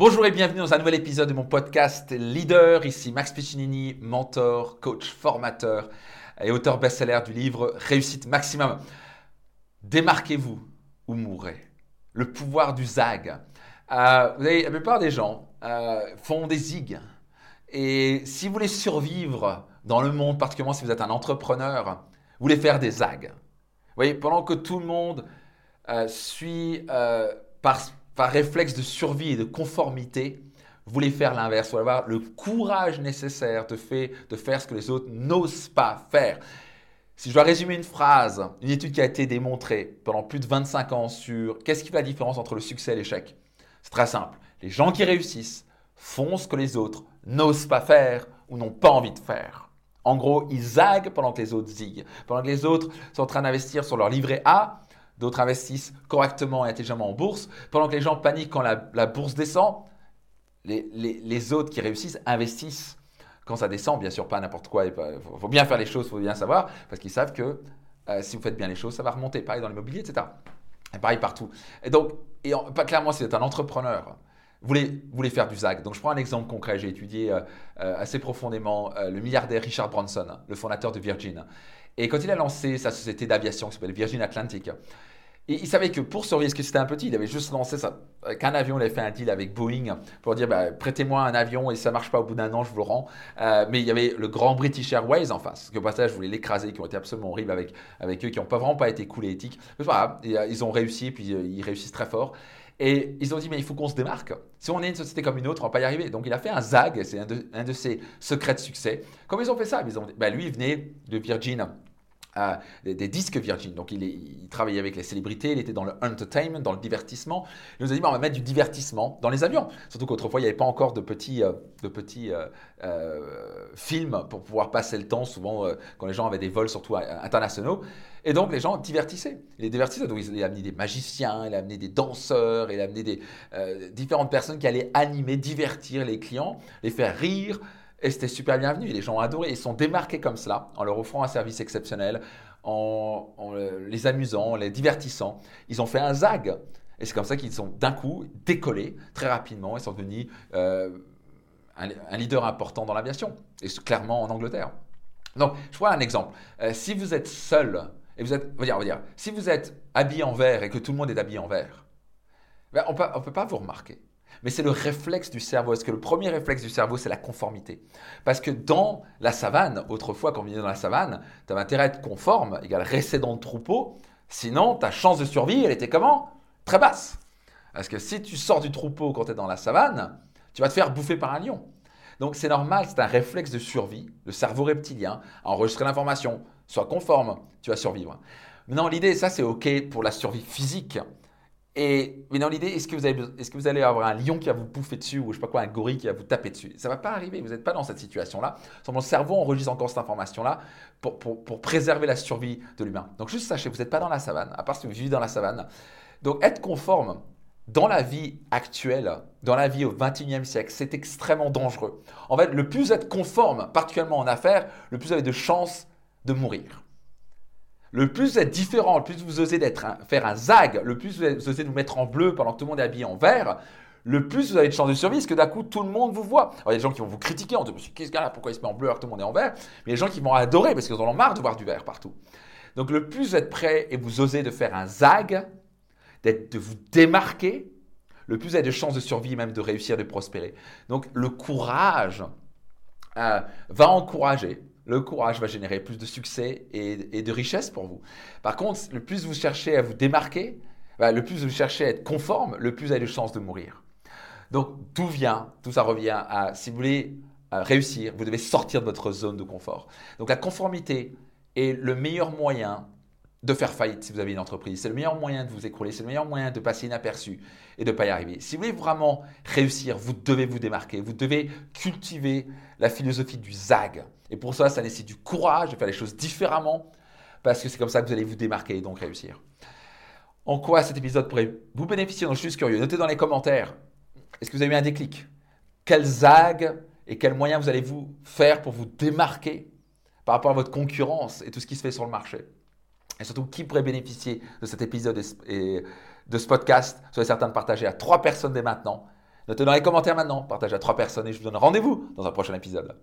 Bonjour et bienvenue dans un nouvel épisode de mon podcast Leader. Ici Max Piccinini, mentor, coach, formateur et auteur best-seller du livre Réussite Maximum. Démarquez-vous ou mourrez. Le pouvoir du zag. Euh, vous savez, la plupart des gens euh, font des zigs. Et si vous voulez survivre dans le monde, particulièrement si vous êtes un entrepreneur, vous voulez faire des zags. Vous voyez, pendant que tout le monde euh, suit par par réflexe de survie et de conformité, voulez faire l'inverse, vous avoir le courage nécessaire de, de faire ce que les autres n'osent pas faire. Si je dois résumer une phrase, une étude qui a été démontrée pendant plus de 25 ans sur qu'est-ce qui fait la différence entre le succès et l'échec, c'est très simple. Les gens qui réussissent font ce que les autres n'osent pas faire ou n'ont pas envie de faire. En gros, ils zaguent pendant que les autres ziguent. Pendant que les autres sont en train d'investir sur leur livret A, d'autres investissent correctement et intelligemment en bourse. Pendant que les gens paniquent quand la, bourse descend, les, autres qui réussissent investissent quand ça descend, bien sûr pas n'importe quoi. Il faut, bien faire les choses, il faut bien savoir, parce qu'ils savent que euh, si vous faites bien les choses, ça va remonter. Pareil dans l'immobilier, etc. Et pareil partout. Et donc, et pas clairement, si vous êtes un entrepreneur, vous voulez, voulez, faire du ZAG. Donc, je prends un exemple concret. J'ai étudié euh, euh, assez profondément le milliardaire Richard Branson, le fondateur de Virgin. Et quand il a lancé sa société d'aviation qui s'appelle Virgin Atlantic, il savait que pour survivre, parce que c'était un petit, il avait juste lancé ça, qu'un avion, il avait fait un deal avec Boeing pour dire bah, prêtez-moi un avion et ça marche pas au bout d'un an, je vous le rends. Euh, mais il y avait le grand British Airways en face, que au passage, je voulais l'écraser, qui ont été absolument horribles avec, avec eux, qui n'ont pas vraiment pas été cool et éthiques. Voilà, euh, ils ont réussi, puis euh, ils réussissent très fort. Et ils ont dit, mais il faut qu'on se démarque. Si on est une société comme une autre, on ne va pas y arriver. Donc il a fait un ZAG, c'est un, de ses secrets de succès. Comment ils ont fait ça? Bah, Lui, il venait de Virgin des, disques Virgin. Donc il, travaillait avec les célébrités, il était dans le entertainment, dans le divertissement. Il nous a dit, on va mettre du divertissement dans les avions. Surtout qu'autrefois, il n'y avait pas encore de petits, euh, euh, euh, films pour pouvoir passer le temps, souvent quand les gens avaient des vols surtout internationaux. Et donc les gens divertissaient. Les divertissaient. Donc il a amené des magiciens, il a amené des danseurs, il a amené des, différentes personnes qui allaient animer, divertir les clients, les faire rire. Et c'était super bienvenu. Les gens ont adoré. Ils sont démarqués comme cela, en leur offrant un service exceptionnel, en, les amusant, en les divertissant. Ils ont fait un zag. Et c'est comme ça qu'ils sont d'un coup décollés très rapidement et sont devenus euh, un, leader important dans l'aviation. Et clairement en Angleterre. Donc, je vois un exemple. Euh, si vous êtes seul, et vous êtes, on va dire, on va dire, si vous êtes habillé en vert et que tout le monde est habillé en vert, ben on ne peut pas vous remarquer. Mais c'est le réflexe du cerveau. Est-ce que le premier réflexe du cerveau, c'est la conformité? Parce que dans la savane, autrefois, quand on vivait dans la savane, tu avais intérêt à être conforme, égal rester dans le troupeau. Sinon, ta chance de survie, elle était comment? Très basse. Parce que si tu sors du troupeau quand tu es dans la savane, tu vas te faire bouffer par un lion. Donc c'est normal, c'est un réflexe de survie. Le cerveau reptilien a enregistré l'information. Sois conforme, tu vas survivre. Maintenant, l'idée, ça c'est OK pour la survie physique. Et, mais dans l'idée, est-ce que, vous allez avoir un lion qui va vous bouffer dessus ou je sais pas quoi, un gorille qui va vous taper dessus? Ça va pas arriver, vous n'êtes pas dans cette situation-là. Mon cerveau enregistre encore cette information-là pour, pour, pour, préserver la survie de l'humain. Donc juste sachez, vous n'êtes pas dans la savane, à part si vous vivez dans la savane. Donc être conforme dans la vie actuelle, dans la vie au 21e siècle, c'est extrêmement dangereux. En fait, le plus êtes conforme, particulièrement en affaires, le plus vous avez de chances de mourir. Le plus vous êtes différent, le plus vous osez faire un zag, le plus vous osez nous mettre en bleu pendant que tout le monde est habillé en vert, le plus vous avez de chances de survie, parce que d'un coup, tout le monde vous voit. Alors, il y a des gens qui vont vous critiquer en disant Qu'est-ce ce gars-là, pourquoi il se met en bleu alors que tout le monde est en vert? Mais il y a des gens qui vont adorer parce qu'ils en ont marre de voir du vert partout. Donc, le plus vous êtes prêt et vous osez de faire un zag, de vous démarquer, le plus vous avez de chances de survie, même de réussir, de prospérer. Donc, le courage euh, va encourager le courage va générer plus de succès et, de richesse pour vous. Par contre, le plus vous cherchez à vous démarquer, bah, le plus vous cherchez à être conforme, le plus vous avez de chances de mourir. Donc tout vient, tout ça revient à, si vous voulez réussir, vous devez sortir de votre zone de confort. Donc la conformité est le meilleur moyen de faire faillite si vous avez une entreprise. C'est le meilleur moyen de vous écrouler, c'est le meilleur moyen de passer inaperçu et de ne pas y arriver. Si vous voulez vraiment réussir, vous devez vous démarquer, vous devez cultiver la philosophie du ZAG. Et pour ça, ça nécessite du courage de faire les choses différemment, parce que c'est comme ça que vous allez vous démarquer et donc réussir. En quoi cet épisode pourrait vous bénéficier Donc, je suis curieux? Notez dans les commentaires, est-ce que vous avez eu un déclic? Quel ZAG et quels moyens vous allez vous faire pour vous démarquer par rapport à votre concurrence et tout ce qui se fait sur le marché? Et surtout, qui pourrait bénéficier de cet épisode et de ce podcast? Soyez certain de partager à trois personnes dès maintenant. Notez dans les commentaires maintenant, partage à trois personnes et je vous donne rendez-vous dans un prochain épisode.